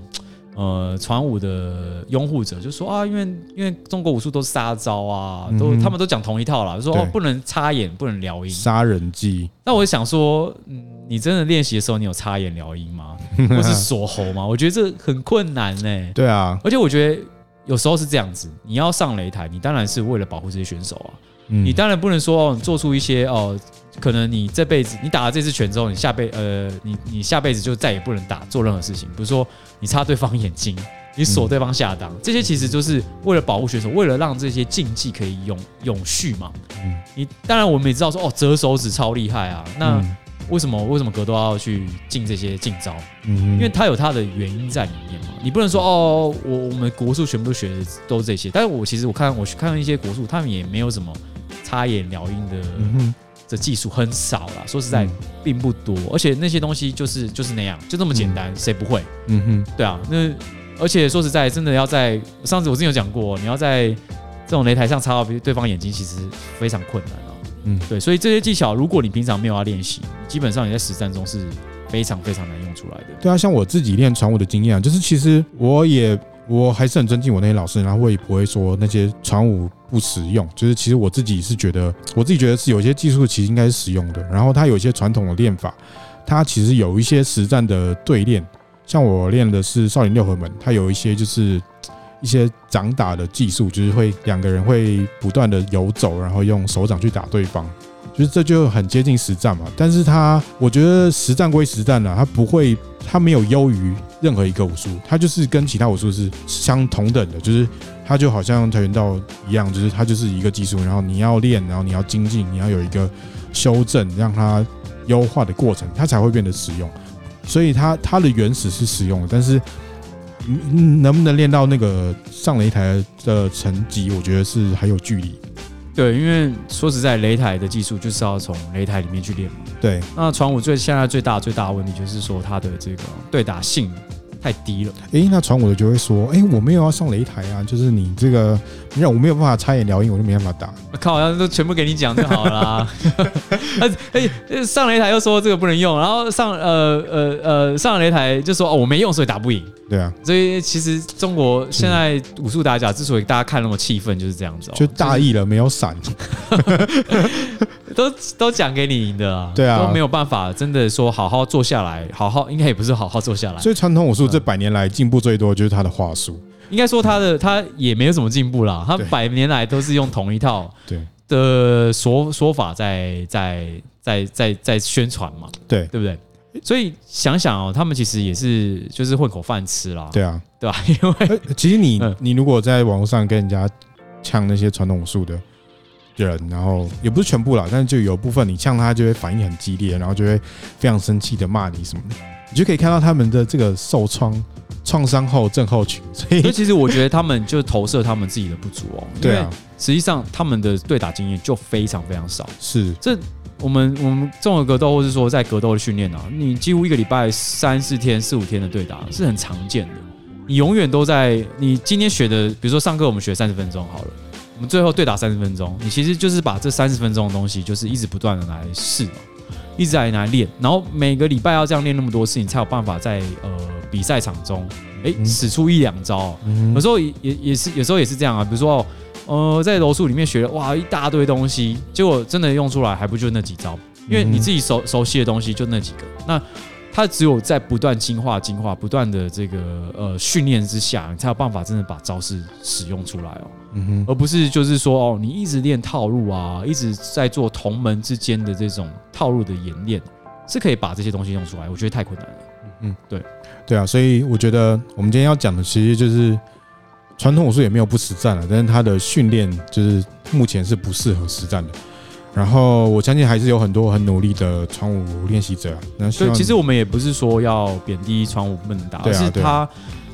S2: 呃传武的拥护者就说啊，因为因为中国武术都是杀招啊，都他们都讲同一套啦，就说哦，不能插眼，不能撩音，
S1: 杀人技。
S2: 那我想说，嗯，你真的练习的时候，你有插眼撩音吗？或是锁喉吗？我觉得这很困难呢、欸。
S1: 对啊，
S2: 而且我觉得有时候是这样子，你要上擂台，你当然是为了保护这些选手啊。你当然不能说哦，做出一些哦，可能你这辈子你打了这次拳之后，你下辈呃，你你下辈子就再也不能打做任何事情，比如说你插对方眼睛，你锁对方下裆，这些其实就是为了保护选手，为了让这些竞技可以永永续嘛。嗯，你当然我们也知道说哦，折手指超厉害啊，那为什么为什么格斗要去进这些禁招？嗯，因为它有它的原因在里面嘛。你不能说哦，我我们国术全部都学的都是这些，但是我其实我看我去看一些国术，他们也没有什么。插眼撩阴的这技术很少啦，说实在并不多，而且那些东西就是就是那样，就这么简单，谁不会？嗯哼，对啊，那而且说实在，真的要在上次我之前有讲过，你要在这种擂台上插到对方眼睛，其实非常困难啊。嗯，对，所以这些技巧，如果你平常没有要练习，基本上你在实战中是非常非常难用出来的。
S1: 对啊，像我自己练传武的经验，就是其实我也。我还是很尊敬我那些老师，然后我也不会说那些传武不实用。就是其实我自己是觉得，我自己觉得是有些技术其实应该是实用的。然后它有一些传统的练法，它其实有一些实战的对练，像我练的是少林六合门，它有一些就是一些掌打的技术，就是会两个人会不断的游走，然后用手掌去打对方，就是这就很接近实战嘛。但是它，我觉得实战归实战啊，它不会，它没有优于任何一个武术，它就是跟其他武术是相同等的，就是它就好像跆拳道一样，就是它就是一个技术，然后你要练，然后你要精进，你要有一个修正，让它优化的过程，它才会变得实用。所以它它的原始是实用的，但是能不能练到那个上擂台的成绩，我觉得是还有距离。
S2: 对，因为说实在，擂台的技术就是要从擂台里面去练嘛。
S1: 对，
S2: 那传武最现在最大最大的问题就是说它的这个对打性。太低了。
S1: 诶，那传我的就会说，诶，我没有要上擂台啊，就是你这个，你让我没有办法插眼聊音，我就没办法打。
S2: 靠，要都全部给你讲就好了啦。哎上擂台又说这个不能用，然后上呃呃呃上擂台就说哦我没用，所以打不赢。
S1: 对啊，
S2: 所以其实中国现在武术打假之所以大家看那么气愤，就是这样子，哦
S1: 就大意了，没有闪。
S2: 都都讲给你赢的啊，
S1: 对啊，
S2: 都没有办法真的说好好坐下来，好好应该也不是好好坐下来。
S1: 所以传统武术这百年来进步最多就是他的话术，
S2: 应该说他的他也没有什么进步啦，他百年来都是用同一套
S1: 对
S2: 的说说法在在在在在宣传嘛，
S1: 对
S2: 对不对？所以想想哦，他们其实也是就是混口饭吃啦，
S1: 对啊，
S2: 对吧？因为
S1: 其实你你如果在网络上跟人家呛那些传统武术的。人，然后也不是全部啦，但是就有部分你呛他，就会反应很激烈，然后就会非常生气的骂你什么的，你就可以看到他们的这个受创创伤后症候群。所以，
S2: 其实我觉得他们就投射他们自己的不足哦。
S1: 对啊，
S2: 实际上他们的对打经验就非常非常少。
S1: 是，
S2: 这我们我们综合格斗，或是说在格斗的训练啊，你几乎一个礼拜三四天、四五天的对打是很常见的。你永远都在，你今天学的，比如说上课我们学三十分钟好了。我们最后对打三十分钟，你其实就是把这三十分钟的东西，就是一直不断的来试，一直来来练，然后每个礼拜要这样练那么多次，你才有办法在呃比赛场中，哎，使出一两招。有时候也也是，有时候也是这样啊。比如说，呃，在柔术里面学了哇一大堆东西，结果真的用出来还不就那几招？因为你自己熟熟悉的东西就那几个。那它只有在不断进化、进化、不断的这个呃训练之下，你才有办法真的把招式使用出来哦。嗯哼，而不是就是说哦，你一直练套路啊，一直在做同门之间的这种套路的演练，是可以把这些东西用出来。我觉得太困难了。嗯，对，
S1: 对啊，所以我觉得我们今天要讲的其实就是传统武术也没有不实战了，但是它的训练就是目前是不适合实战的。然后我相信还是有很多很努力的传武练习者。那
S2: 所以，其实我们也不是说要贬低传武不能打，而是他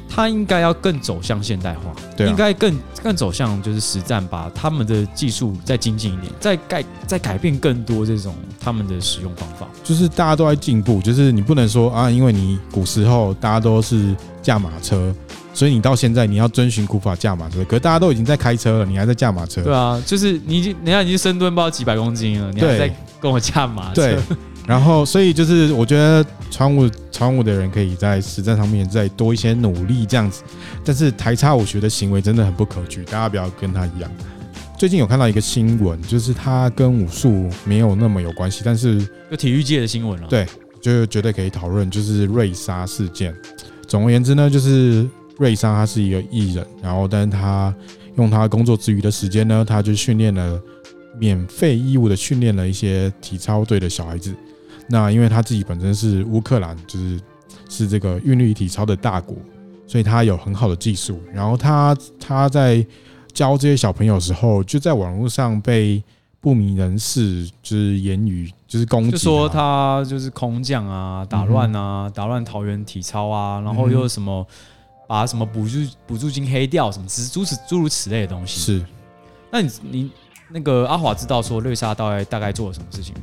S2: 他应该要更走向现代化，应该更更走向就是实战，把他们的技术再精进一点，再改再改变更多这种他们的使用方法。
S1: 就是大家都在进步，就是你不能说啊，因为你古时候大家都是驾马车。所以你到现在你要遵循古法驾马车，可是大家都已经在开车了，你还在驾马车？
S2: 对啊，就是你已经，人家已经深蹲不知道几百公斤了，你还在跟我驾马车？
S1: 对。然后，所以就是我觉得传武传武的人可以在实战上面再多一些努力，这样子。但是台差武学的行为真的很不可取，大家不要跟他一样。最近有看到一个新闻，就是他跟武术没有那么有关系，但是
S2: 就体育界的新闻了。
S1: 对，就绝对可以讨论，就是瑞莎事件。总而言之呢，就是。瑞莎他是一个艺人，然后但是他用他工作之余的时间呢，他就训练了免费义务的训练了一些体操队的小孩子。那因为他自己本身是乌克兰，就是是这个韵律体操的大国，所以他有很好的技术。然后他他在教这些小朋友的时候，就在网络上被不明人士就是言语就是攻击，就
S2: 说他就是空降啊，打乱啊，打乱桃园体操啊，然后又什么。把什么补助补助金黑掉什么，诸此诸如此类的东西。
S1: 是，
S2: 那你你那个阿华知道说瑞莎大概大概做了什么事情吗？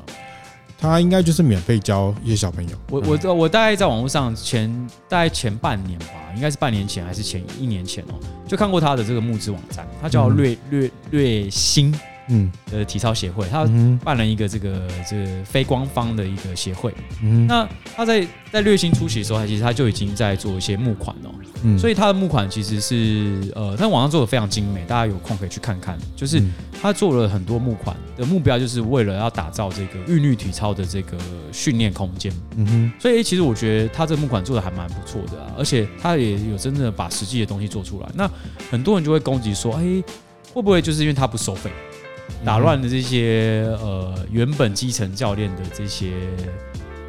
S1: 他应该就是免费教一些小朋友。
S2: 我我我大概在网络上前大概前半年吧，应该是半年前还是前一年前哦，就看过他的这个募资网站，他叫略略略星嗯，呃，体操协会，他办了一个这个这个非官方的一个协会。嗯，那他在在月薪初期的时候，他其实他就已经在做一些募款了。嗯，所以他的募款其实是呃，在网上做的非常精美，大家有空可以去看看。就是他做了很多募款的目标，就是为了要打造这个韵律体操的这个训练空间。嗯哼，所以其实我觉得他这个募款做的还蛮不错的啊，而且他也有真正的把实际的东西做出来。那很多人就会攻击说，哎，会不会就是因为他不收费？打乱的这些呃原本基层教练的这些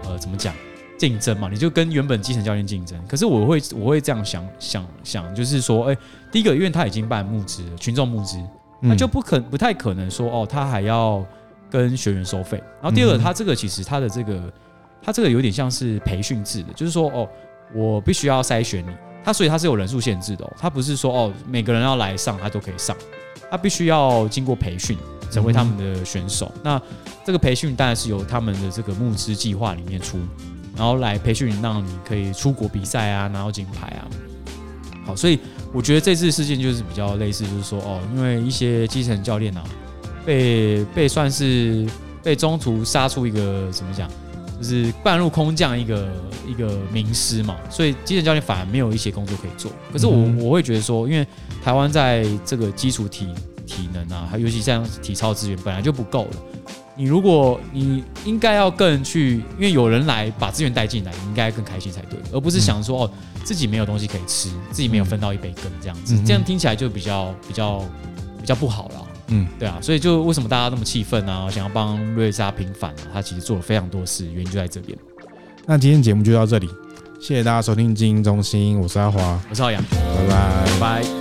S2: 呃怎么讲竞争嘛？你就跟原本基层教练竞争。可是我会我会这样想想想，就是说，哎，第一个，因为他已经办募资，群众募资，那就不可不太可能说哦，他还要跟学员收费。然后第二个，他这个其实他的这个他这个有点像是培训制的，就是说哦，我必须要筛选你，他所以他是有人数限制的哦，他不是说哦每个人要来上他都可以上。他必须要经过培训，成为他们的选手。嗯、那这个培训当然是由他们的这个募资计划里面出，然后来培训，让你可以出国比赛啊，拿到金牌啊。好，所以我觉得这次事件就是比较类似，就是说哦，因为一些基层教练啊，被被算是被中途杀出一个怎么讲，就是半路空降一个一个名师嘛，所以基层教练反而没有一些工作可以做。可是我我会觉得说，因为台湾在这个基础体体能啊，还尤其像体操资源本来就不够了。你如果你应该要更去，因为有人来把资源带进来，你应该更开心才对，而不是想说哦自己没有东西可以吃，自己没有分到一杯羹这样子，这样听起来就比较比较比较不好了。嗯，对啊，所以就为什么大家那么气愤啊，想要帮瑞莎平反啊？他其实做了非常多事，原因就在这边。
S1: 那今天节目就到这里，谢谢大家收听精英中心，我是阿华，
S2: 我是浩洋，
S1: 拜拜，
S2: 拜拜。